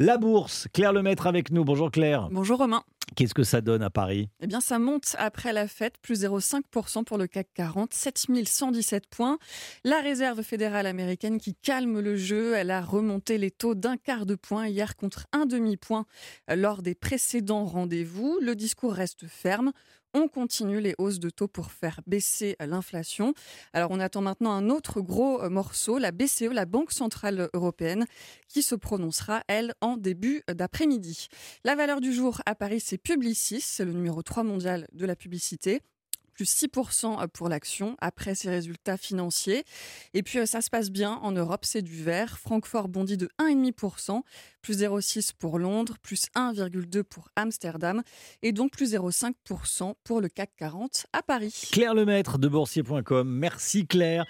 La bourse, Claire Lemaître avec nous. Bonjour Claire. Bonjour Romain. Qu'est-ce que ça donne à Paris? Eh bien, ça monte après la fête, plus 0,5% pour le CAC 40, 7117 points. La réserve fédérale américaine qui calme le jeu, elle a remonté les taux d'un quart de point hier contre un demi-point lors des précédents rendez-vous. Le discours reste ferme. On continue les hausses de taux pour faire baisser l'inflation. Alors on attend maintenant un autre gros morceau, la BCE, la Banque Centrale Européenne, qui se prononcera, elle, en début d'après-midi. La valeur du jour à Paris, c'est Publicis, c'est le numéro 3 mondial de la publicité plus 6% pour l'action après ses résultats financiers. Et puis euh, ça se passe bien en Europe, c'est du vert. Francfort bondit de 1,5%, plus 0,6 pour Londres, plus 1,2 pour Amsterdam et donc plus 0,5% pour le CAC 40 à Paris. Claire Lemaître de boursier.com. Merci Claire.